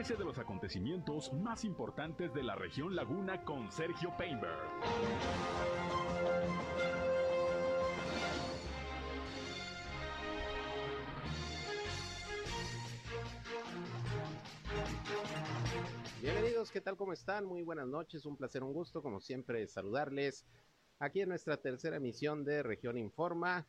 Entérese de los acontecimientos más importantes de la región Laguna con Sergio Painberg. Bienvenidos, ¿qué tal? ¿Cómo están? Muy buenas noches, un placer, un gusto, como siempre, saludarles aquí en nuestra tercera emisión de Región Informa,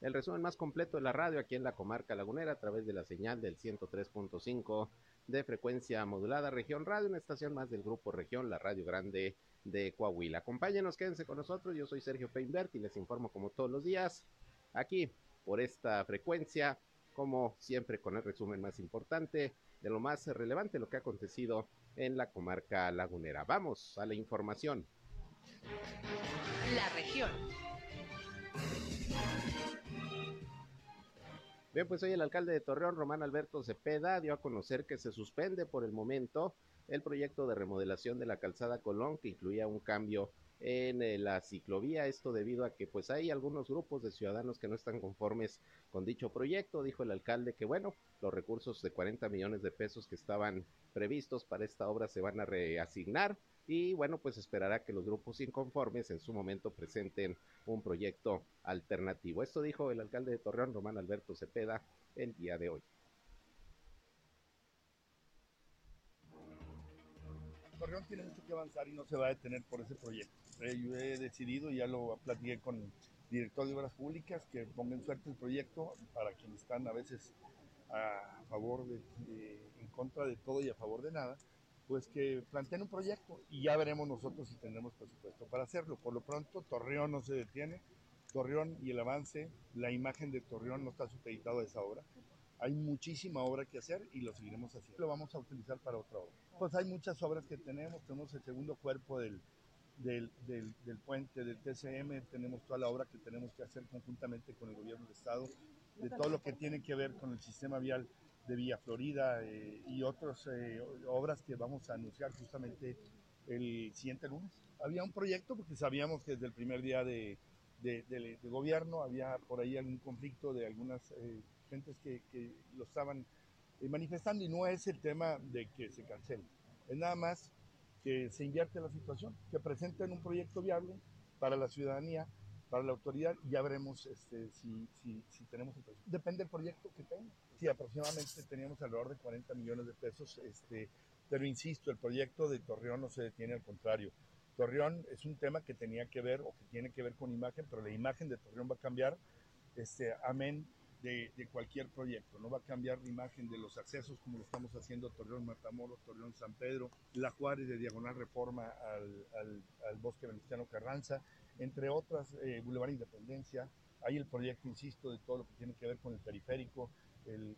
el resumen más completo de la radio aquí en la comarca lagunera a través de la señal del 103.5 de frecuencia modulada Región Radio, una estación más del grupo Región, la Radio Grande de Coahuila. Acompáñenos, quédense con nosotros, yo soy Sergio Peinbert y les informo como todos los días aquí por esta frecuencia, como siempre con el resumen más importante de lo más relevante, lo que ha acontecido en la comarca lagunera. Vamos a la información. La región. Bien, pues hoy el alcalde de Torreón, Román Alberto Cepeda, dio a conocer que se suspende por el momento el proyecto de remodelación de la calzada Colón, que incluía un cambio en eh, la ciclovía, esto debido a que pues hay algunos grupos de ciudadanos que no están conformes con dicho proyecto, dijo el alcalde que bueno, los recursos de 40 millones de pesos que estaban previstos para esta obra se van a reasignar y bueno, pues esperará que los grupos inconformes en su momento presenten un proyecto alternativo. Esto dijo el alcalde de Torreón, Román Alberto Cepeda, el día de hoy. Torreón tiene mucho que avanzar y no se va a detener por ese proyecto. Eh, yo he decidido, ya lo platiqué con el director de Obras Públicas, que pongan suerte el proyecto para quienes están a veces a favor de, en contra de todo y a favor de nada pues que planteen un proyecto y ya veremos nosotros si tendremos presupuesto para hacerlo. Por lo pronto, Torreón no se detiene. Torreón y el avance, la imagen de Torreón no está supeditado a esa obra. Hay muchísima obra que hacer y lo seguiremos haciendo. Lo vamos a utilizar para otra obra. Pues hay muchas obras que tenemos. Tenemos el segundo cuerpo del, del, del, del puente del TCM, tenemos toda la obra que tenemos que hacer conjuntamente con el gobierno del Estado, de todo lo que tiene que ver con el sistema vial de Villa Florida eh, y otras eh, obras que vamos a anunciar justamente el siguiente lunes. Había un proyecto porque sabíamos que desde el primer día de, de, de, de gobierno había por ahí algún conflicto de algunas eh, gentes que, que, lo estaban eh, manifestando y no es el tema de que se cancele, es nada más que se invierte la situación, que presenten un proyecto viable para la ciudadanía para la autoridad y ya veremos este, si, si, si tenemos el presupuesto. Depende del proyecto que tenga. Sí, aproximadamente teníamos alrededor de 40 millones de pesos, este, pero insisto, el proyecto de Torreón no se detiene, al contrario. Torreón es un tema que tenía que ver o que tiene que ver con imagen, pero la imagen de Torreón va a cambiar, este, amén de, cualquier proyecto. No va a cambiar la imagen de los accesos como lo estamos haciendo Torreón Matamoros, Torreón San Pedro, La Juárez de Diagonal Reforma al, al, Bosque Venustiano Carranza, entre otras, eh, Boulevard Independencia. Hay el proyecto, insisto, de todo lo que tiene que ver con el periférico, el,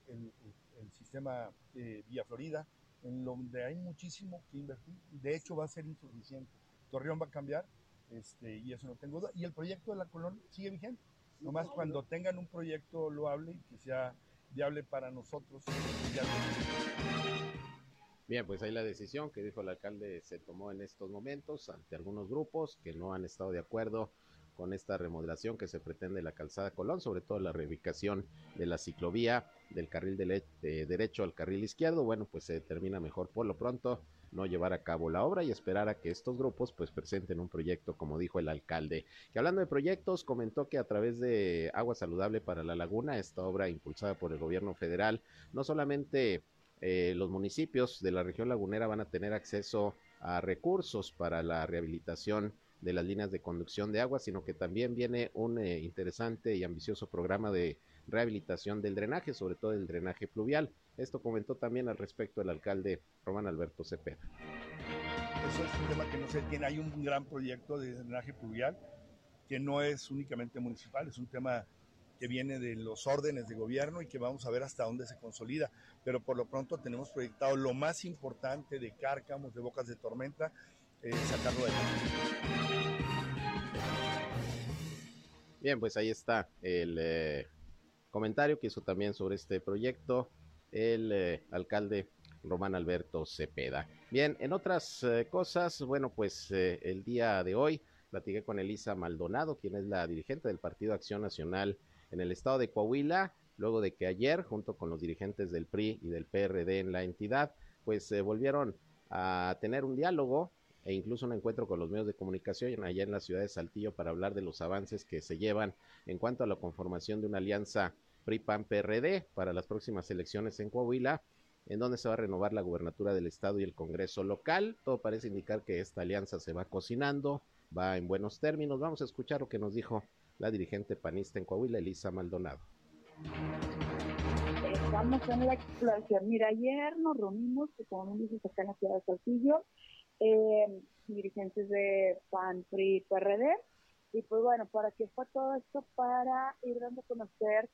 sistema eh, Villa Florida, en donde hay muchísimo que invertir. De hecho, va a ser insuficiente. Torreón va a cambiar, este, y eso no tengo duda. Y el proyecto de la Colón sigue vigente. Nomás cuando tengan un proyecto loable que sea viable para nosotros. Bien, pues ahí la decisión que dijo el alcalde se tomó en estos momentos ante algunos grupos que no han estado de acuerdo con esta remodelación que se pretende la calzada Colón, sobre todo la reubicación de la ciclovía del carril de, de derecho al carril izquierdo. Bueno, pues se determina mejor por lo pronto no llevar a cabo la obra y esperar a que estos grupos pues presenten un proyecto como dijo el alcalde. Que hablando de proyectos, comentó que a través de Agua Saludable para la Laguna, esta obra impulsada por el gobierno federal, no solamente eh, los municipios de la región lagunera van a tener acceso a recursos para la rehabilitación de las líneas de conducción de agua, sino que también viene un eh, interesante y ambicioso programa de rehabilitación del drenaje, sobre todo el drenaje pluvial. Esto comentó también al respecto el alcalde Román Alberto Cepeda. Eso es un tema que no se tiene. Hay un gran proyecto de drenaje pluvial que no es únicamente municipal, es un tema que viene de los órdenes de gobierno y que vamos a ver hasta dónde se consolida. Pero por lo pronto tenemos proyectado lo más importante de cárcamos, de bocas de tormenta, eh, sacarlo de Bien, pues ahí está el eh, comentario que hizo también sobre este proyecto el eh, alcalde Román Alberto Cepeda. Bien, en otras eh, cosas, bueno, pues eh, el día de hoy platiqué con Elisa Maldonado, quien es la dirigente del Partido Acción Nacional en el estado de Coahuila, luego de que ayer, junto con los dirigentes del PRI y del PRD en la entidad, pues volvieron a tener un diálogo e incluso un encuentro con los medios de comunicación allá en la ciudad de Saltillo para hablar de los avances que se llevan en cuanto a la conformación de una alianza PRI-PAN-PRD para las próximas elecciones en Coahuila, en donde se va a renovar la gubernatura del estado y el Congreso local. Todo parece indicar que esta alianza se va cocinando, va en buenos términos. Vamos a escuchar lo que nos dijo la dirigente panista en Coahuila, Elisa Maldonado. Estamos en la exploración. Mira, ayer nos reunimos, como dices, acá en la ciudad de Saltillo, eh, dirigentes de PAN, PRI, PRD. Y pues bueno, ¿para qué fue todo esto? Para ir dando a conocer,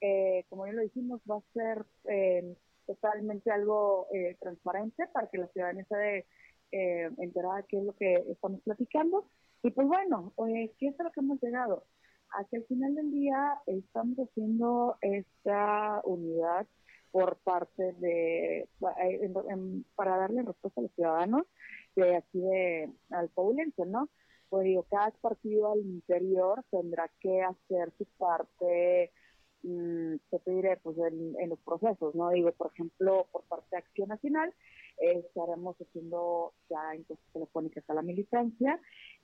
eh, como ya lo dijimos, va a ser eh, totalmente algo eh, transparente para que la ciudadanía esté eh, enterada de qué es lo que estamos platicando. Y pues bueno, eh, ¿qué es a lo que hemos llegado? Hacia el final del día estamos haciendo esta unidad por parte de, para darle respuesta a los ciudadanos de aquí de al Paulense, ¿no? Pues digo, cada partido al interior tendrá que hacer su parte, mmm, ¿qué te diré? Pues en, los procesos, ¿no? Digo, por ejemplo, por parte de Acción Nacional, estaremos haciendo ya encuestas telefónicas a la militancia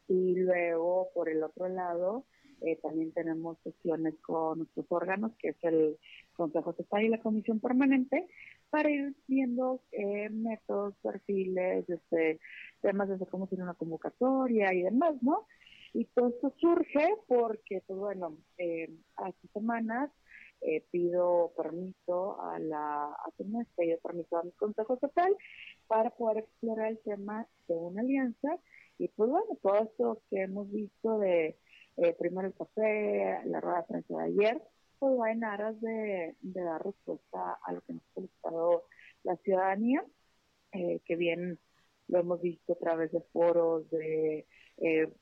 y luego, por el otro lado, eh, también tenemos sesiones con nuestros órganos, que es el Consejo Estatal y la Comisión Permanente, para ir viendo eh, métodos, perfiles, este, temas de cómo tiene una convocatoria y demás, ¿no? Y todo esto surge porque, pues bueno, eh, hace semanas eh, pido permiso a la, pido permiso a mi Consejo Estatal para poder explorar el tema de una alianza. Y pues bueno, todo esto que hemos visto de eh, primero el café, la rueda de prensa de ayer, pues va en aras de, dar respuesta a lo que nos ha solicitado la ciudadanía, eh, que bien lo hemos visto a través de foros, de eh,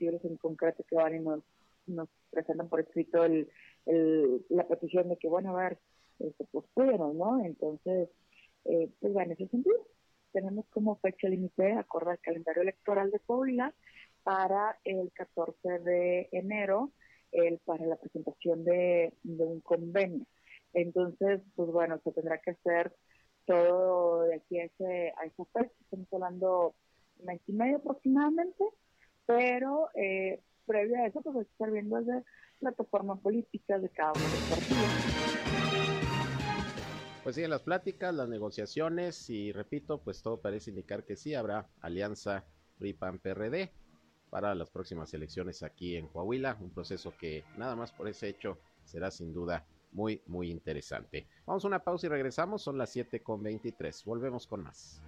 libres en concreto que van y nos, nos presentan por escrito el, el, la petición de que, bueno, a ver, este, pues ¿no? Entonces, eh, pues va en ese sentido. Tenemos como fecha límite, acorde al calendario electoral de Puebla, para el 14 de enero el, para la presentación de, un convenio. Entonces, pues bueno, se tendrá que hacer todo de aquí a, ese, a esa fecha, estamos hablando mes y medio aproximadamente, pero eh, previo a eso, pues hay que estar viendo desde plataforma política de cada uno de los partidos. Pues siguen las pláticas, las negociaciones y repito, pues todo parece indicar que sí habrá alianza PRI-PAN-PRD para las próximas elecciones aquí en Coahuila, un proceso que nada más por ese hecho será sin duda muy, muy interesante. Vamos a una pausa y regresamos, son las 7 con 23, volvemos con más.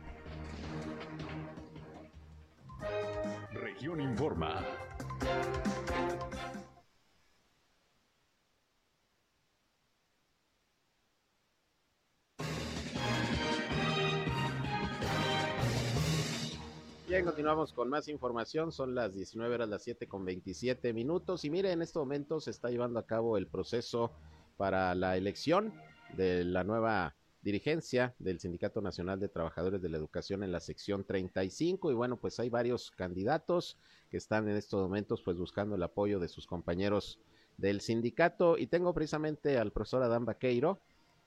Región Informa. Continuamos con más información. Son las 19 horas, las 7 con 27 minutos. Y mire, en este momento se está llevando a cabo el proceso para la elección de la nueva dirigencia del Sindicato Nacional de Trabajadores de la Educación en la sección 35 y bueno, pues hay varios candidatos que están en estos momentos pues buscando el apoyo de sus compañeros del sindicato y tengo precisamente al profesor Adán Vaqueiro,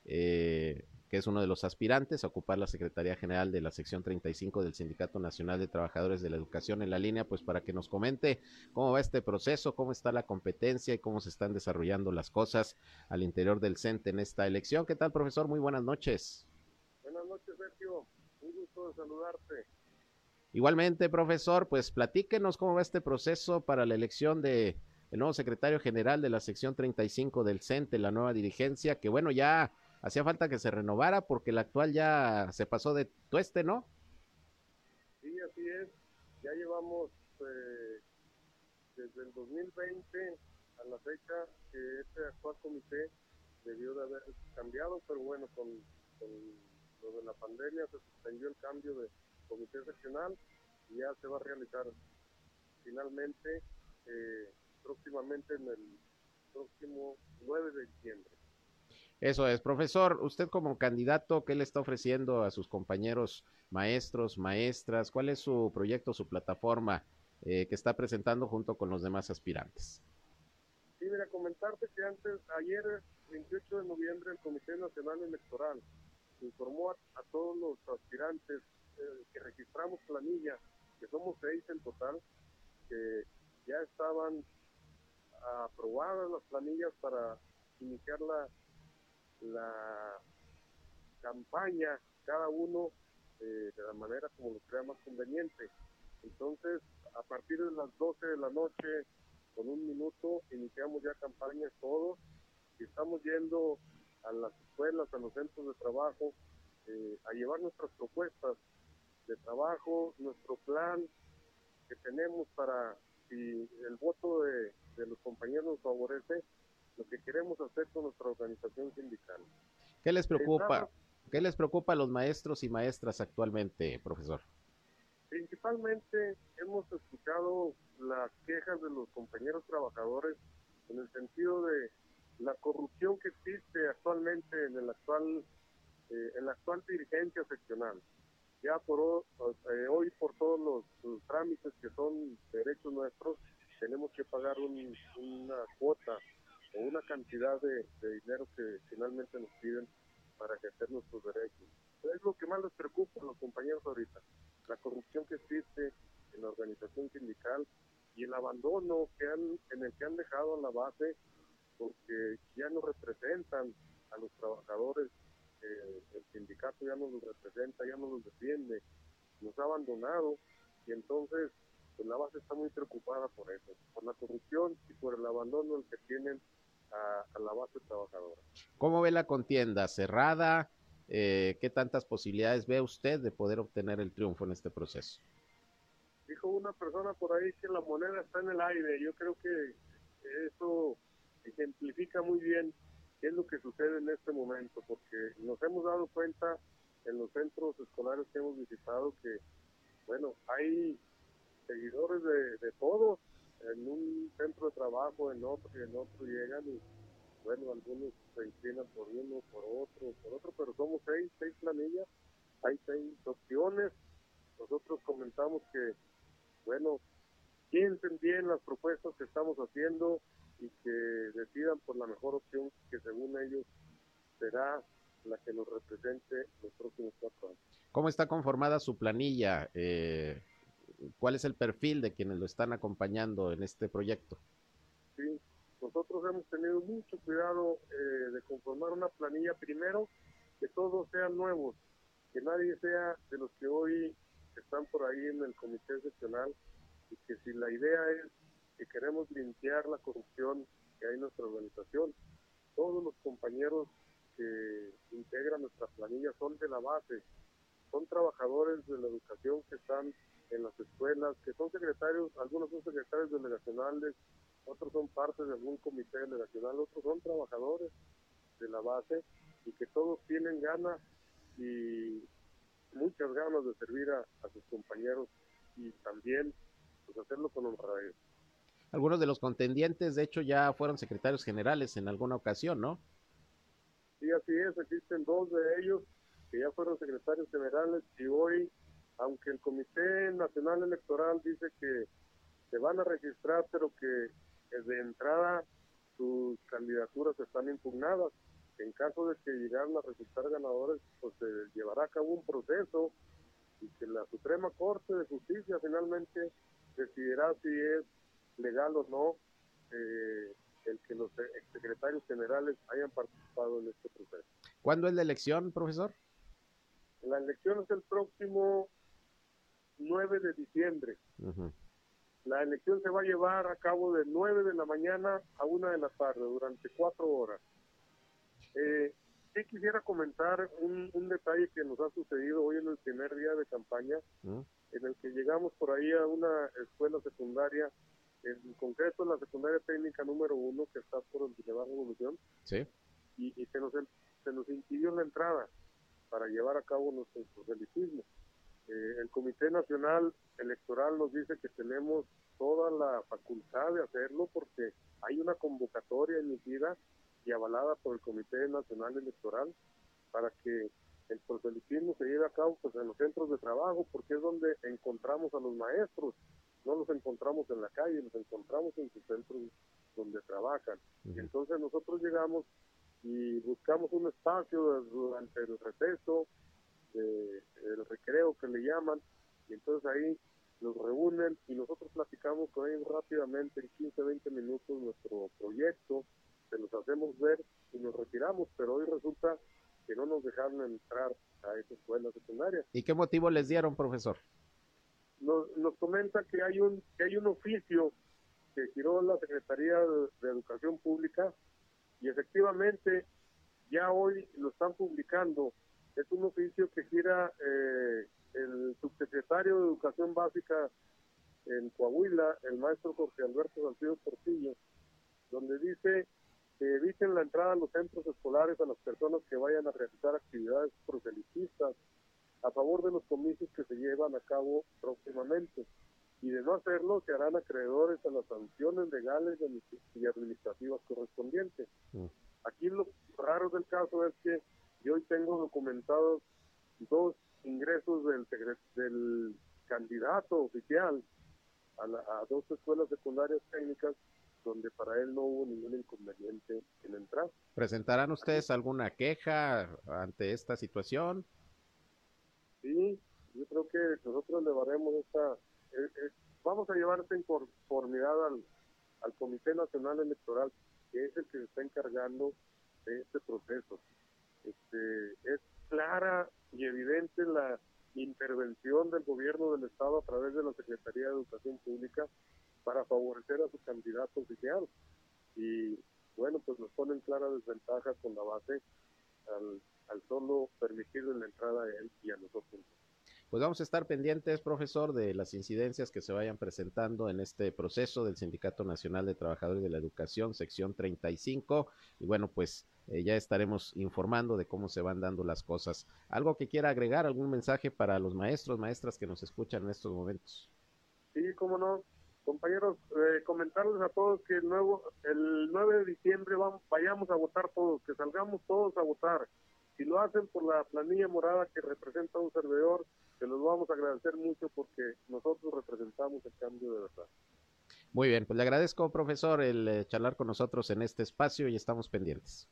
eh, que es uno de los aspirantes a ocupar la Secretaría General de la sección 35 del Sindicato Nacional de Trabajadores de la Educación en la línea, pues para que nos comente cómo va este proceso, cómo está la competencia y cómo se están desarrollando las cosas al interior del CENTE en esta elección. ¿Qué tal, profesor? Muy buenas noches. Buenas noches, Sergio. Un gusto de saludarte. Igualmente, profesor, pues platíquenos cómo va este proceso para la elección de el nuevo secretario general de la sección 35 del CENTE, la nueva dirigencia, que bueno, ya hacía falta que se renovara porque el actual ya se pasó de tueste, ¿no? Sí, así es. Ya llevamos eh, desde el 2020 a la fecha que este actual comité debió de haber cambiado, pero bueno, con, lo de la pandemia se suspendió el cambio de comité regional y ya se va a realizar finalmente eh, próximamente en el próximo 9 de diciembre. Eso es, profesor, usted como candidato, ¿qué le está ofreciendo a sus compañeros maestros, maestras? ¿Cuál es su proyecto, su plataforma eh, que está presentando junto con los demás aspirantes? Sí, mira, comentarte que antes, ayer, 28 de noviembre, el Comité Nacional Electoral informó a, todos los aspirantes eh, que registramos planilla, que somos seis en total, que ya estaban aprobadas las planillas para iniciar la, la campaña, cada uno eh, de la manera como lo crea más conveniente. Entonces, a partir de las 12 de la noche, con un minuto, iniciamos ya campañas todos y estamos yendo a las escuelas, a los centros de trabajo, eh, a llevar nuestras propuestas de trabajo, nuestro plan que tenemos para, si el voto de, los compañeros nos favorece, lo que queremos hacer con nuestra organización sindical. ¿Qué les preocupa? ¿Qué les preocupa a los maestros y maestras actualmente, profesor? Principalmente hemos escuchado las quejas de los compañeros trabajadores en el sentido de la corrupción que existe actualmente en el actual eh, en la actual dirigencia seccional. Ya por eh, hoy por todos los, trámites que son derechos nuestros tenemos que pagar una cuota o una cantidad de, dinero que finalmente nos piden para ejercer nuestros derechos. Es lo que más les preocupa a los compañeros ahorita, la corrupción que existe en la organización sindical y el abandono que han, en el que han dejado a la base porque ya no representan a los trabajadores, eh, el sindicato ya no los representa, ya no los defiende, nos ha abandonado y entonces pues, la base está muy preocupada por eso, por la corrupción y por el abandono el que tienen a, la base trabajadora. ¿Cómo ve la contienda? ¿Cerrada? Eh, ¿Qué tantas posibilidades ve usted de poder obtener el triunfo en este proceso? Dijo una persona por ahí que la moneda está en el aire. Yo creo que eso ejemplifica muy bien qué es lo que sucede en este momento, porque nos hemos dado cuenta en los centros escolares que hemos visitado que, bueno, hay seguidores de, de todos, en un centro de trabajo, en otro y en otro llegan y, bueno, algunos se inclinan por uno, por otro, por otro, pero somos seis, seis planillas, hay seis opciones. Nosotros comentamos que, bueno, piensen bien las propuestas que estamos haciendo, y que decidan por la mejor opción que según ellos será la que nos represente los próximos cuatro años. ¿Cómo está conformada su planilla? Eh, ¿Cuál es el perfil de quienes lo están acompañando en este proyecto? Sí, nosotros hemos tenido mucho cuidado eh, de conformar una planilla primero, que todos sean nuevos, que nadie sea de los que hoy están por ahí en el comité seccional y que si la idea es que queremos limpiar la corrupción que hay en nuestra organización. Todos los compañeros que integran nuestra planilla son de la base, son trabajadores de la educación que están en las escuelas, que son secretarios, algunos son secretarios delegacionales, otros son parte de algún comité delegacional, otros son trabajadores de la base y que todos tienen ganas y muchas ganas de servir a, sus compañeros y también pues hacerlo con honradez. Algunos de los contendientes, de hecho, ya fueron secretarios generales en alguna ocasión, ¿no? Sí, así es. Existen dos de ellos que ya fueron secretarios generales y hoy, aunque el Comité Nacional Electoral dice que se van a registrar, pero que de entrada sus candidaturas están impugnadas. En caso de que llegaran a resultar ganadores, pues se llevará a cabo un proceso y que la Suprema Corte de Justicia finalmente decidirá si es legal o no eh, el que los secretarios generales hayan participado en este proceso. ¿Cuándo es la elección, profesor? La elección es el próximo 9 de diciembre. La elección se va a llevar a cabo de 9 de la mañana a 1 de la tarde, durante cuatro horas. Eh, sí quisiera comentar un, detalle que nos ha sucedido hoy en el primer día de campaña, en el que llegamos por ahí a una escuela secundaria en concreto la secundaria técnica número uno que está por el Boulevard Revolución. Sí. Y, se, nos, se nos impidió la entrada para llevar a cabo nuestro proselitismo. Eh, el Comité Nacional Electoral nos dice que tenemos toda la facultad de hacerlo porque hay una convocatoria emitida y avalada por el Comité Nacional Electoral para que el proselitismo se lleve a cabo pues, en los centros de trabajo porque es donde encontramos a los maestros no los encontramos en la calle, los encontramos en sus centros donde trabajan. Entonces nosotros llegamos y buscamos un espacio durante el receso, el recreo que le llaman, y entonces ahí nos reúnen y nosotros platicamos con ellos rápidamente en 15, 20 minutos nuestro proyecto, se los hacemos ver y nos retiramos, pero hoy resulta que no nos dejaron entrar a esa escuela secundaria. ¿Y qué motivo les dieron, profesor? Nos, nos comenta que hay un que hay un oficio que giró la Secretaría de, Educación Pública y efectivamente ya hoy lo están publicando. Es un oficio que gira eh, el subsecretario de Educación Básica en Coahuila, el maestro Jorge Alberto Santiago Portillo, donde dice que eviten la entrada a los centros escolares a las personas que vayan a realizar actividades proselitistas a favor de los comicios que se llevan a cabo próximamente. Y de no hacerlo, se harán acreedores a las sanciones legales y administrativas correspondientes. Mm. Aquí lo raro del caso es que yo hoy tengo documentados dos ingresos del, del candidato oficial a, a dos escuelas secundarias técnicas donde para él no hubo ningún inconveniente en entrar. ¿Presentarán ustedes alguna queja ante esta situación? Sí, yo creo que nosotros llevaremos esta, eh, eh, vamos a llevar esta inconformidad al, al Comité Nacional Electoral, que es el que se está encargando de este proceso. Este, es clara y evidente la intervención del gobierno del Estado a través de la Secretaría de Educación Pública para favorecer a su candidato oficial. Y bueno, pues nos ponen clara desventaja con la base al, al solo permitirle la entrada a él y a nosotros. Pues vamos a estar pendientes, profesor, de las incidencias que se vayan presentando en este proceso del Sindicato Nacional de Trabajadores de la Educación, sección 35. Y bueno, pues eh, ya estaremos informando de cómo se van dando las cosas. ¿Algo que quiera agregar, algún mensaje para los maestros, maestras que nos escuchan en estos momentos? Sí, cómo no. Compañeros, eh, comentarles a todos que el, nuevo, el 9 de diciembre vayamos a votar todos, que salgamos todos a votar. Si lo hacen por la planilla morada que representa un servidor, se los vamos a agradecer mucho porque nosotros representamos el cambio de verdad. Muy bien, pues le agradezco, profesor, el eh, charlar con nosotros en este espacio y estamos pendientes.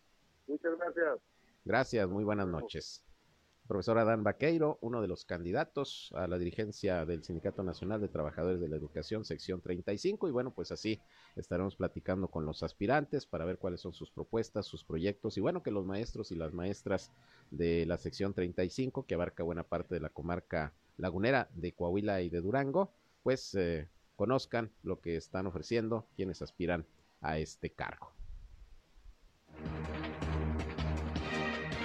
Muchas gracias. Gracias, muy buenas noches. Profesor Adán Vaqueiro, uno de los candidatos a la dirigencia del Sindicato Nacional de Trabajadores de la Educación, sección 35, y bueno, pues así estaremos platicando con los aspirantes para ver cuáles son sus propuestas, sus proyectos, y bueno, que los maestros y las maestras de la sección 35, que abarca buena parte de la comarca lagunera de Coahuila y de Durango, pues eh, conozcan lo que están ofreciendo quienes aspiran a este cargo.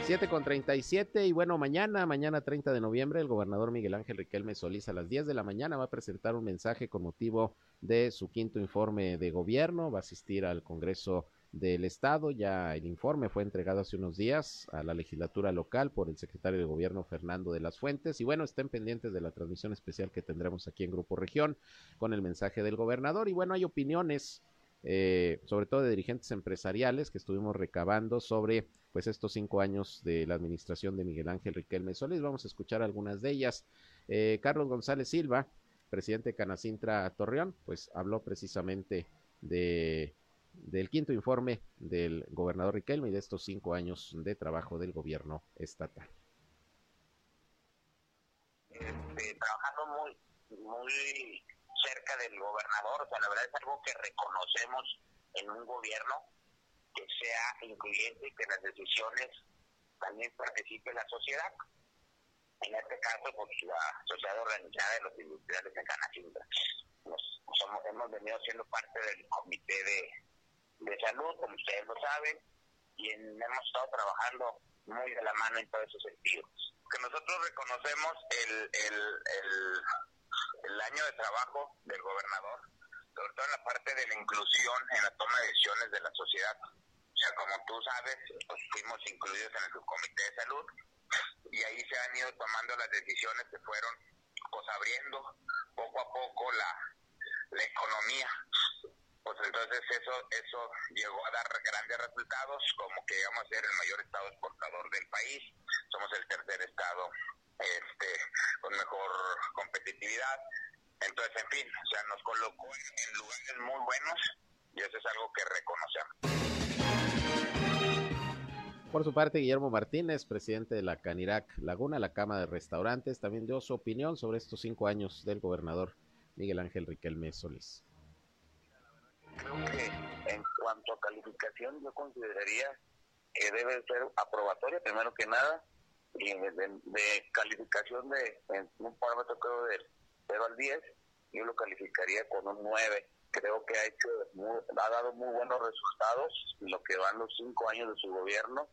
7 con 37 y bueno, mañana, mañana 30 de noviembre, el gobernador Miguel Ángel Riquelme Solís a las 10 de la mañana va a presentar un mensaje con motivo de su quinto informe de gobierno, va a asistir al Congreso del Estado, ya el informe fue entregado hace unos días a la legislatura local por el secretario de gobierno Fernando de las Fuentes y bueno, estén pendientes de la transmisión especial que tendremos aquí en Grupo Región con el mensaje del gobernador y bueno, hay opiniones eh, sobre todo de dirigentes empresariales que estuvimos recabando sobre pues estos cinco años de la administración de Miguel Ángel Riquelme Solís. Vamos a escuchar algunas de ellas. Eh, Carlos González Silva, presidente de Canacintra Torreón, pues habló precisamente de del quinto informe del gobernador Riquelme y de estos cinco años de trabajo del gobierno estatal. Este, trabajando muy, muy cerca del gobernador, o sea, la verdad es algo que reconocemos en un gobierno que sea incluyente y que las decisiones también participe la sociedad. En este caso, pues la sociedad organizada de los industriales de Canacintra. Nos, somos, hemos venido siendo parte del comité de, de salud, como ustedes lo saben, y hemos estado trabajando muy de la mano en todos esos sentidos. Que nosotros reconocemos el, el, el año de trabajo del gobernador, sobre todo en la parte de la inclusión en la toma de decisiones de la sociedad. O sea, como tú sabes, pues fuimos incluidos en el subcomité de salud y ahí se han ido tomando las decisiones que fueron pues abriendo poco a poco la, la economía. Pues entonces eso eso llegó a dar grandes resultados, como que íbamos a ser el mayor estado exportador del país, somos el tercer estado este, con mejor competitividad. Entonces, en fin, o sea, nos colocó en, lugares muy buenos y eso es algo que reconocemos. Por su parte, Guillermo Martínez, presidente de la Canirac Laguna, la Cámara de Restaurantes, también dio su opinión sobre estos cinco años del gobernador Miguel Ángel Riquelme Solís. Creo que en cuanto a calificación, yo consideraría que debe ser aprobatoria, primero que nada, y de, calificación de en un parámetro creo de 0 al 10, yo lo calificaría con un 9. Creo que ha hecho ha dado muy buenos resultados lo que van los cinco años de su gobierno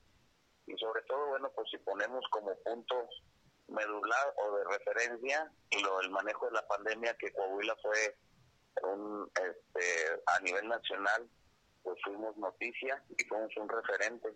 y sobre todo, bueno, pues si ponemos como punto medular o de referencia lo el manejo de la pandemia que Coahuila fue un este, a nivel nacional pues fuimos noticia y fuimos un referente.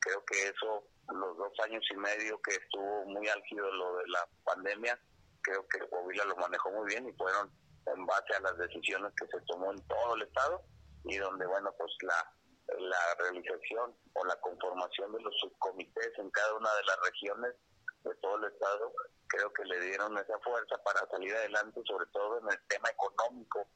Creo que eso los dos años y medio que estuvo muy álgido lo de la pandemia creo que Coahuila lo manejó muy bien y fueron en base a las decisiones que se tomó en todo el estado y donde bueno pues la la realización o la conformación de los subcomités en cada una de las regiones de todo el Estado, creo que le dieron esa fuerza para salir adelante, sobre todo en el tema económico,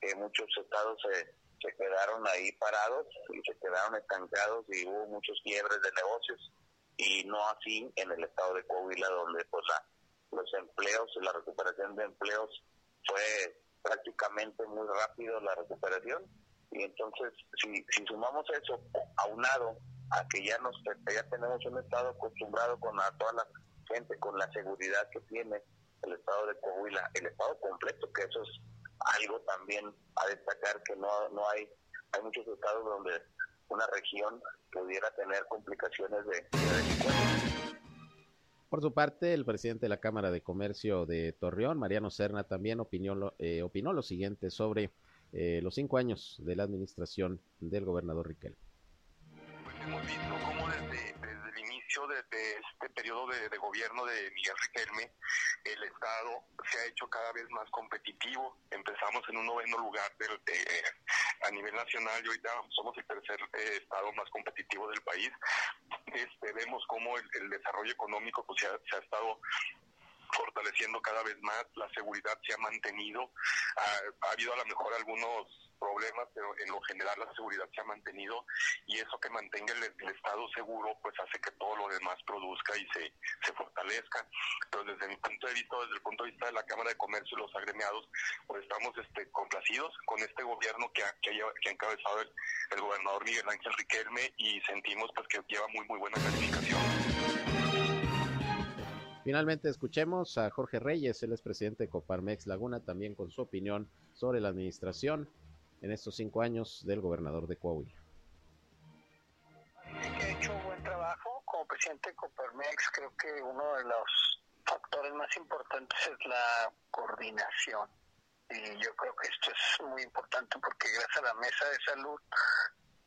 que muchos estados se, se quedaron ahí parados y se quedaron estancados y hubo muchos quiebres de negocios y no así en el estado de Coahuila donde pues la, los empleos, la recuperación de empleos fue prácticamente muy rápido la recuperación. Y entonces, si, si sumamos eso aunado a que ya nos ya tenemos un estado acostumbrado con a toda la gente, con la seguridad que tiene el estado de Coahuila, el estado completo, que eso es algo también a destacar que no, no hay, hay muchos estados donde una región pudiera tener complicaciones de, Por su parte, el presidente de la Cámara de Comercio de Torreón, Mariano Serna, también opinó, eh, opinó lo siguiente sobre eh, los cinco años de la administración del gobernador Riquel. Pues hemos visto cómo desde, el de, este periodo de, gobierno de Miguel Riquelme, el Estado se ha hecho cada vez más competitivo. Empezamos en un noveno lugar a nivel nacional y ahorita somos el tercer eh, Estado más competitivo del país. Este, vemos cómo el, desarrollo económico pues, se ha estado fortaleciendo cada vez más, la seguridad se ha mantenido, ha, habido a lo mejor algunos problemas, pero en lo general la seguridad se ha mantenido y eso que mantenga el, Estado seguro pues hace que todo lo demás produzca y se, se fortalezca. Pero desde mi punto de vista, desde el punto de vista de la Cámara de Comercio y los agremiados, pues estamos este, complacidos con este gobierno que ha, que ha, encabezado el, el gobernador Miguel Ángel Riquelme y sentimos pues que lleva muy muy buena calificación. Finalmente escuchemos a Jorge Reyes, él es presidente de Coparmex Laguna, también con su opinión sobre la administración en estos cinco años del gobernador de Coahuila. He hecho un buen trabajo como presidente de Coparmex. Creo que uno de los factores más importantes es la coordinación. Y yo creo que esto es muy importante porque gracias a la mesa de salud,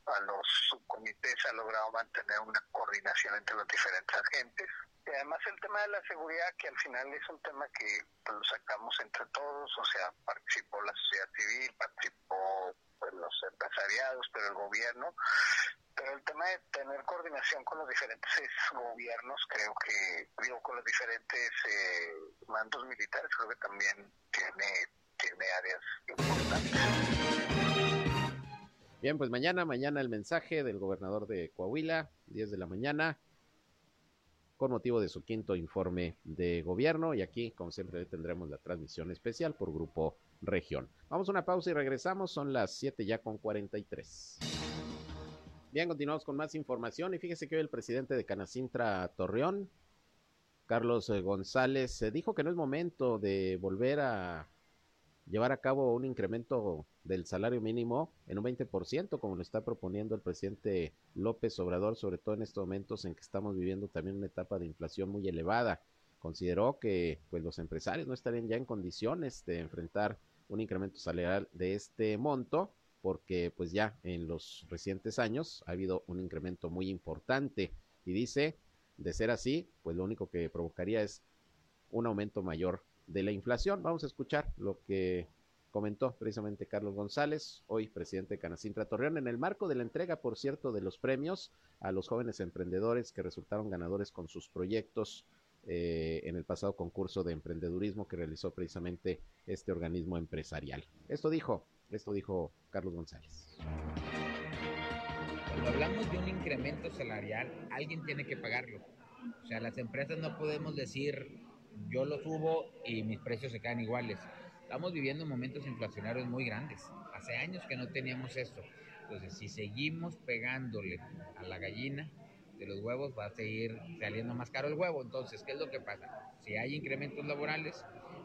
a los subcomités ha logrado mantener una coordinación entre los diferentes agentes y además el tema de la seguridad, que al final es un tema que pues, lo sacamos entre todos, o sea, participó la sociedad civil, participó pues, los empresariados, pero el gobierno. Pero el tema de tener coordinación con los diferentes gobiernos, creo que, digo, con los diferentes eh, mandos militares, creo que también tiene, tiene áreas importantes. Bien, pues mañana, mañana el mensaje del gobernador de Coahuila, 10 de la mañana con motivo de su quinto informe de gobierno. Y aquí, como siempre, tendremos la transmisión especial por Grupo Región. Vamos a una pausa y regresamos. Son las 7 ya con 43. Bien, continuamos con más información. Y fíjese que hoy el presidente de Canacintra Torreón, Carlos González, dijo que no es momento de volver a llevar a cabo un incremento del salario mínimo en un 20%, como lo está proponiendo el presidente López Obrador, sobre todo en estos momentos en que estamos viviendo también una etapa de inflación muy elevada. Consideró que pues los empresarios no estarían ya en condiciones de enfrentar un incremento salarial de este monto, porque pues ya en los recientes años ha habido un incremento muy importante y dice, de ser así, pues lo único que provocaría es un aumento mayor de la inflación. Vamos a escuchar lo que comentó precisamente Carlos González, hoy presidente de Canacintra Torreón, en el marco de la entrega, por cierto, de los premios a los jóvenes emprendedores que resultaron ganadores con sus proyectos eh, en el pasado concurso de emprendedurismo que realizó precisamente este organismo empresarial. Esto dijo, esto dijo Carlos González. Cuando hablamos de un incremento salarial, alguien tiene que pagarlo. O sea, las empresas no podemos decir yo lo subo y mis precios se quedan iguales. Estamos viviendo momentos inflacionarios muy grandes. Hace años que no teníamos esto. Entonces, si seguimos pegándole a la gallina de los huevos, va a seguir saliendo más caro el huevo. Entonces, ¿qué es lo que pasa? Si hay incrementos laborales,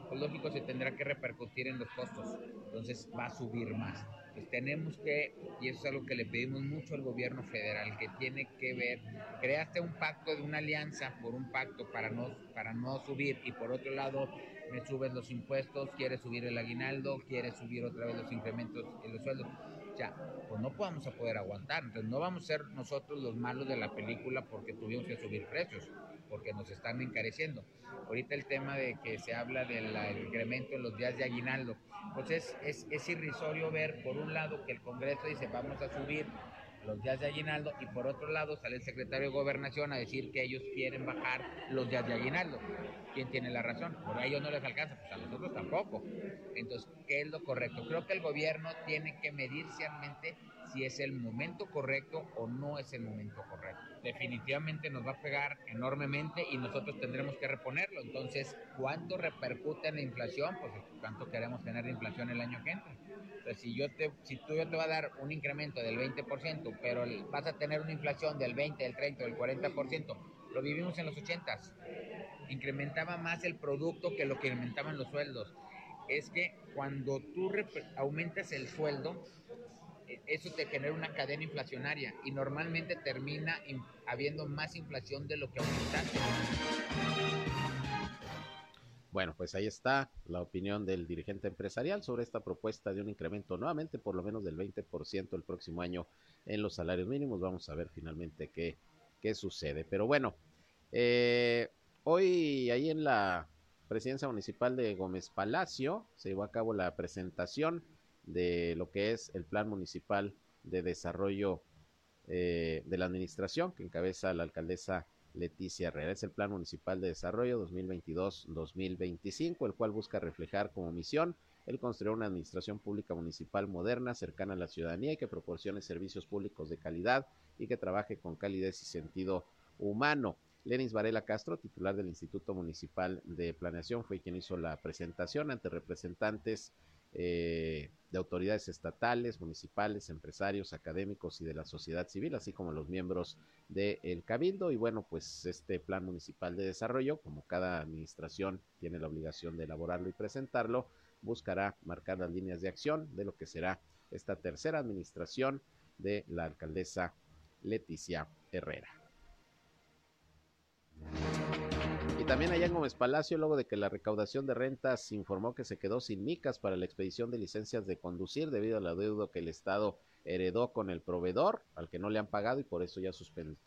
pues lógico se tendrá que repercutir en los costos. Entonces, va a subir más. Pues tenemos que, y eso es algo que le pedimos mucho al gobierno federal, que tiene que ver, creaste un pacto de una alianza por un pacto para no, para no subir y por otro lado me subes los impuestos, quieres subir el aguinaldo, quieres subir otra vez los incrementos en los sueldos. Ya, pues no podemos a poder aguantar. Entonces no vamos a ser nosotros los malos de la película porque tuvimos que subir precios, porque nos están encareciendo. Ahorita el tema de que se habla del incremento en los días de aguinaldo, pues es, es, es irrisorio ver por un lado que el Congreso dice vamos a subir los días de aguinaldo y por otro lado sale el secretario de gobernación a decir que ellos quieren bajar los días de aguinaldo. ¿Quién tiene la razón? Por a ellos no les alcanza, pues a nosotros tampoco. Entonces, ¿qué es lo correcto? Creo que el gobierno tiene que medir realmente si es el momento correcto o no es el momento correcto. Definitivamente nos va a pegar enormemente y nosotros tendremos que reponerlo. Entonces, ¿cuánto repercute en la inflación? Pues cuánto queremos tener de inflación el año que entra. Entonces, si, yo te, si tú yo te va a dar un incremento del 20%, pero vas a tener una inflación del 20, del 30, del 40%, lo vivimos en los 80s. Incrementaba más el producto que lo que incrementaban los sueldos. Es que cuando tú aumentas el sueldo, eso te genera una cadena inflacionaria y normalmente termina habiendo más inflación de lo que aumentaste. Bueno, pues ahí está la opinión del dirigente empresarial sobre esta propuesta de un incremento nuevamente por lo menos del 20% el próximo año en los salarios mínimos. Vamos a ver finalmente qué, qué sucede. Pero bueno, eh, hoy ahí en la presidencia municipal de Gómez Palacio se llevó a cabo la presentación de lo que es el Plan Municipal de Desarrollo eh, de la Administración que encabeza la alcaldesa Leticia Herrera. Es el Plan Municipal de Desarrollo 2022-2025, el cual busca reflejar como misión el construir una administración pública municipal moderna, cercana a la ciudadanía y que proporcione servicios públicos de calidad y que trabaje con calidez y sentido humano. Lenis Varela Castro, titular del Instituto Municipal de Planeación, fue quien hizo la presentación ante representantes eh, de autoridades estatales, municipales, empresarios, académicos y de la sociedad civil, así como los miembros del Cabildo. Y bueno, pues este plan municipal de desarrollo, como cada administración tiene la obligación de elaborarlo y presentarlo, buscará marcar las líneas de acción de lo que será esta tercera administración de la alcaldesa Leticia Herrera también allá en Gómez Palacio, luego de que la recaudación de rentas informó que se quedó sin micas para la expedición de licencias de conducir debido a la deuda que el Estado heredó con el proveedor, al que no le han pagado y por eso ya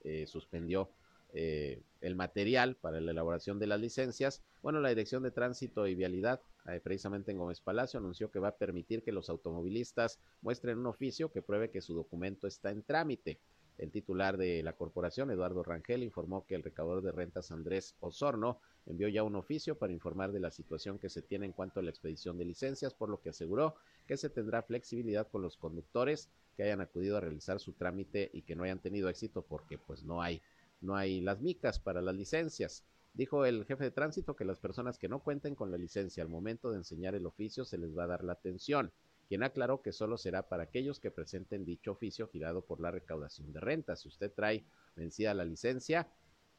eh, suspendió eh, el material para la elaboración de las licencias. Bueno, la Dirección de Tránsito y Vialidad, eh, precisamente en Gómez Palacio, anunció que va a permitir que los automovilistas muestren un oficio que pruebe que su documento está en trámite. El titular de la corporación, Eduardo Rangel, informó que el recaudador de rentas Andrés Osorno envió ya un oficio para informar de la situación que se tiene en cuanto a la expedición de licencias, por lo que aseguró que se tendrá flexibilidad con los conductores que hayan acudido a realizar su trámite y que no hayan tenido éxito porque pues no hay no hay las micas para las licencias. Dijo el jefe de tránsito que las personas que no cuenten con la licencia al momento de enseñar el oficio se les va a dar la atención quien aclaró que solo será para aquellos que presenten dicho oficio girado por la recaudación de rentas. Si usted trae vencida la licencia,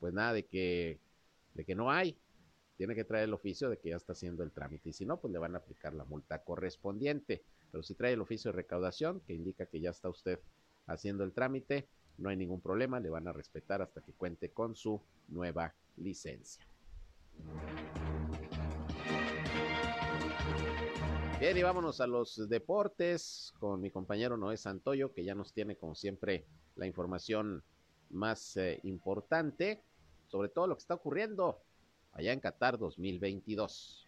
pues nada de que, de que no hay, tiene que traer el oficio de que ya está haciendo el trámite y si no, pues le van a aplicar la multa correspondiente. Pero si trae el oficio de recaudación, que indica que ya está usted haciendo el trámite, no hay ningún problema, le van a respetar hasta que cuente con su nueva licencia. Bien, y vámonos a los deportes con mi compañero Noé Santoyo, que ya nos tiene, como siempre, la información más eh, importante sobre todo lo que está ocurriendo allá en Qatar 2022.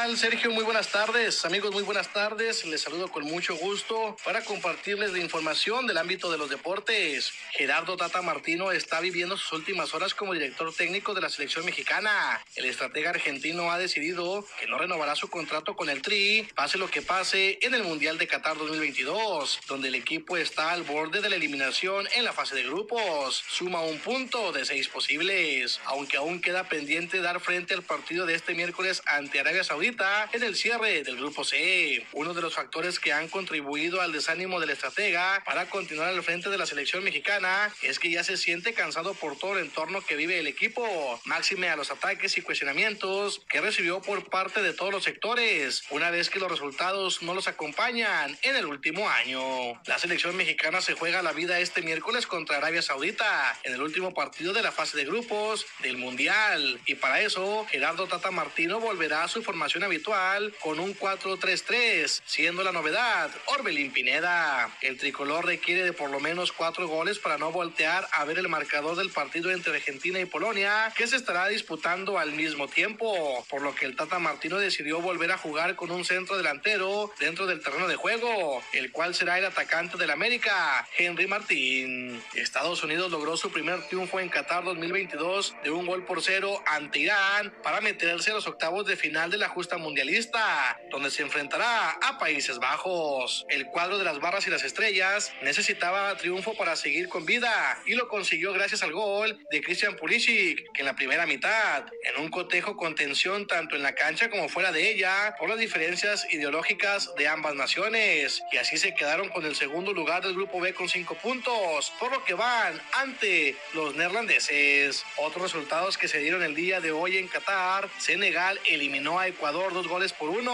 Sergio, muy buenas tardes. Amigos, muy buenas tardes. Les saludo con mucho gusto para compartirles la información del ámbito de los deportes. Gerardo Tata Martino está viviendo sus últimas horas como director técnico de la selección mexicana. El estratega argentino ha decidido que no renovará su contrato con el Tri, pase lo que pase en el Mundial de Qatar 2022, donde el equipo está al borde de la eliminación en la fase de grupos. Suma un punto de seis posibles, aunque aún queda pendiente dar frente al partido de este miércoles ante Arabia Saudita en el cierre del grupo C. Uno de los factores que han contribuido al desánimo del estratega para continuar al frente de la selección mexicana es que ya se siente cansado por todo el entorno que vive el equipo, máxime a los ataques y cuestionamientos que recibió por parte de todos los sectores, una vez que los resultados no los acompañan en el último año. La selección mexicana se juega la vida este miércoles contra Arabia Saudita en el último partido de la fase de grupos del Mundial y para eso Gerardo Tata Martino volverá a su formación habitual con un 4-3-3, siendo la novedad Orbelín Pineda. El tricolor requiere de por lo menos cuatro goles para no voltear a ver el marcador del partido entre Argentina y Polonia, que se estará disputando al mismo tiempo, por lo que el Tata Martino decidió volver a jugar con un centro delantero dentro del terreno de juego, el cual será el atacante del América, Henry Martín. Estados Unidos logró su primer triunfo en Qatar 2022 de un gol por cero ante Irán para meterse a los octavos de final de la mundialista, donde se enfrentará a Países Bajos. El cuadro de las barras y las estrellas necesitaba triunfo para seguir con vida y lo consiguió gracias al gol de Christian Pulisic, que en la primera mitad, en un cotejo con tensión tanto en la cancha como fuera de ella, por las diferencias ideológicas de ambas naciones, y así se quedaron con el segundo lugar del grupo B con cinco puntos, por lo que van ante los neerlandeses. Otros resultados que se dieron el día de hoy en Qatar, Senegal eliminó a Ecuador dos goles por uno.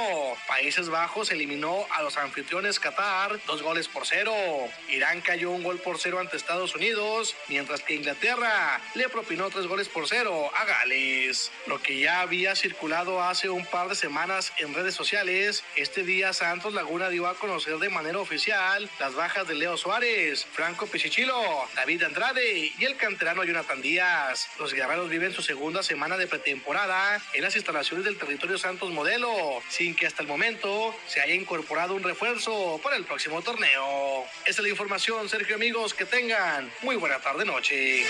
Países Bajos eliminó a los anfitriones Qatar, dos goles por cero. Irán cayó un gol por cero ante Estados Unidos, mientras que Inglaterra le propinó tres goles por cero a Gales. Lo que ya había circulado hace un par de semanas en redes sociales, este día Santos Laguna dio a conocer de manera oficial las bajas de Leo Suárez, Franco Pichichilo, David Andrade y el canterano Jonathan Díaz. Los guerreros viven su segunda semana de pretemporada en las instalaciones del territorio Santos modelo, sin que hasta el momento se haya incorporado un refuerzo para el próximo torneo. Esta es la información, Sergio amigos, que tengan muy buena tarde noche.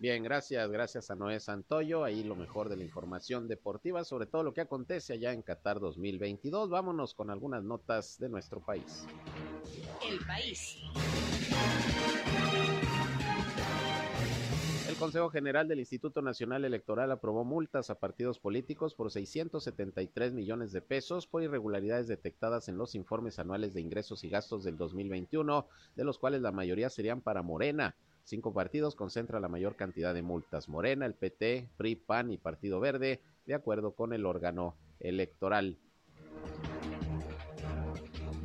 Bien, gracias, gracias a Noé Santoyo. Ahí lo mejor de la información deportiva sobre todo lo que acontece allá en Qatar 2022. Vámonos con algunas notas de nuestro país. El país. Consejo General del Instituto Nacional Electoral aprobó multas a partidos políticos por 673 millones de pesos por irregularidades detectadas en los informes anuales de ingresos y gastos del 2021, de los cuales la mayoría serían para Morena. Cinco partidos concentran la mayor cantidad de multas. Morena, el PT, PRI, PAN y Partido Verde, de acuerdo con el órgano electoral.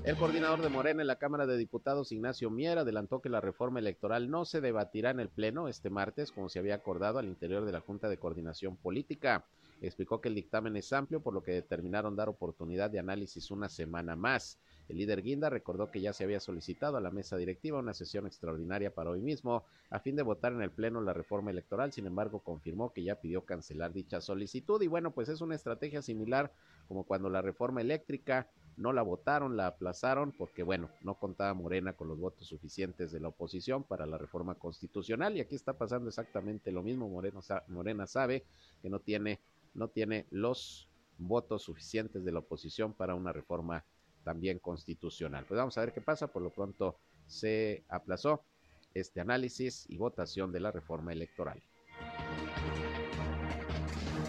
El coordinador de Morena en la Cámara de Diputados, Ignacio Mier, adelantó que la reforma electoral no se debatirá en el Pleno este martes, como se había acordado al interior de la Junta de Coordinación Política. Explicó que el dictamen es amplio, por lo que determinaron dar oportunidad de análisis una semana más. El líder Guinda recordó que ya se había solicitado a la mesa directiva una sesión extraordinaria para hoy mismo a fin de votar en el Pleno la reforma electoral. Sin embargo, confirmó que ya pidió cancelar dicha solicitud. Y bueno, pues es una estrategia similar como cuando la reforma eléctrica no la votaron, la aplazaron porque, bueno, no contaba Morena con los votos suficientes de la oposición para la reforma constitucional y aquí está pasando exactamente lo mismo. Moreno, Morena sabe que no tiene, no tiene los votos suficientes de la oposición para una reforma también constitucional. Pues vamos a ver qué pasa. Por lo pronto se aplazó este análisis y votación de la reforma electoral.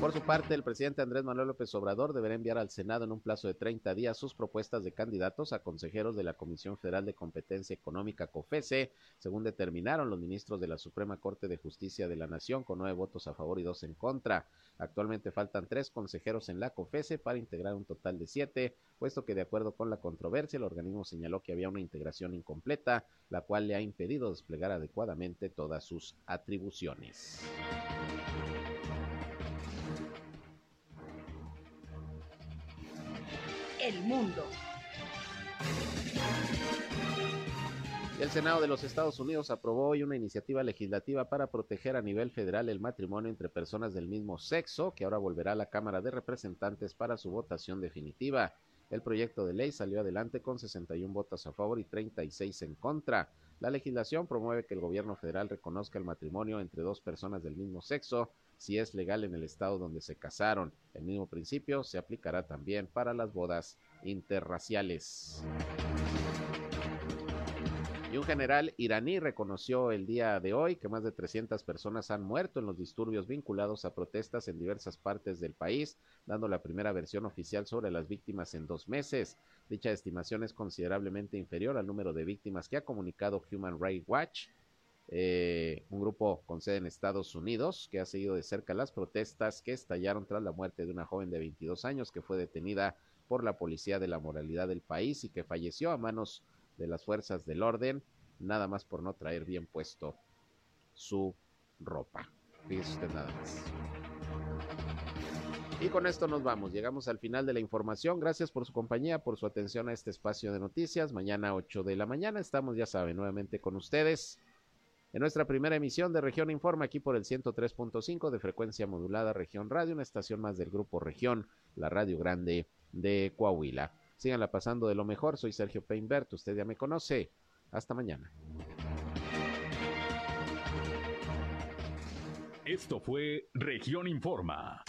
Por su parte, el presidente Andrés Manuel López Obrador deberá enviar al Senado en un plazo de 30 días sus propuestas de candidatos a consejeros de la Comisión Federal de Competencia Económica COFESE, según determinaron los ministros de la Suprema Corte de Justicia de la Nación, con nueve votos a favor y dos en contra. Actualmente faltan tres consejeros en la COFESE para integrar un total de siete, puesto que de acuerdo con la controversia, el organismo señaló que había una integración incompleta, la cual le ha impedido desplegar adecuadamente todas sus atribuciones. El mundo. El Senado de los Estados Unidos aprobó hoy una iniciativa legislativa para proteger a nivel federal el matrimonio entre personas del mismo sexo, que ahora volverá a la Cámara de Representantes para su votación definitiva. El proyecto de ley salió adelante con 61 votos a favor y 36 en contra. La legislación promueve que el gobierno federal reconozca el matrimonio entre dos personas del mismo sexo si es legal en el estado donde se casaron. El mismo principio se aplicará también para las bodas interraciales. Y un general iraní reconoció el día de hoy que más de 300 personas han muerto en los disturbios vinculados a protestas en diversas partes del país, dando la primera versión oficial sobre las víctimas en dos meses. Dicha estimación es considerablemente inferior al número de víctimas que ha comunicado Human Rights Watch, eh, un grupo con sede en Estados Unidos que ha seguido de cerca las protestas que estallaron tras la muerte de una joven de 22 años que fue detenida por la policía de la moralidad del país y que falleció a manos de las fuerzas del orden, nada más por no traer bien puesto su ropa. Fíjese usted nada más. Y con esto nos vamos. Llegamos al final de la información. Gracias por su compañía, por su atención a este espacio de noticias. Mañana 8 de la mañana estamos, ya saben, nuevamente con ustedes en nuestra primera emisión de Región Informa aquí por el 103.5 de frecuencia modulada Región Radio, una estación más del grupo Región, la Radio Grande de Coahuila. Síganla pasando de lo mejor. Soy Sergio Peinbert. Usted ya me conoce. Hasta mañana. Esto fue Región Informa.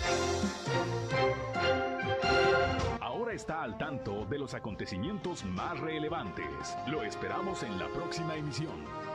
Ahora está al tanto de los acontecimientos más relevantes. Lo esperamos en la próxima emisión.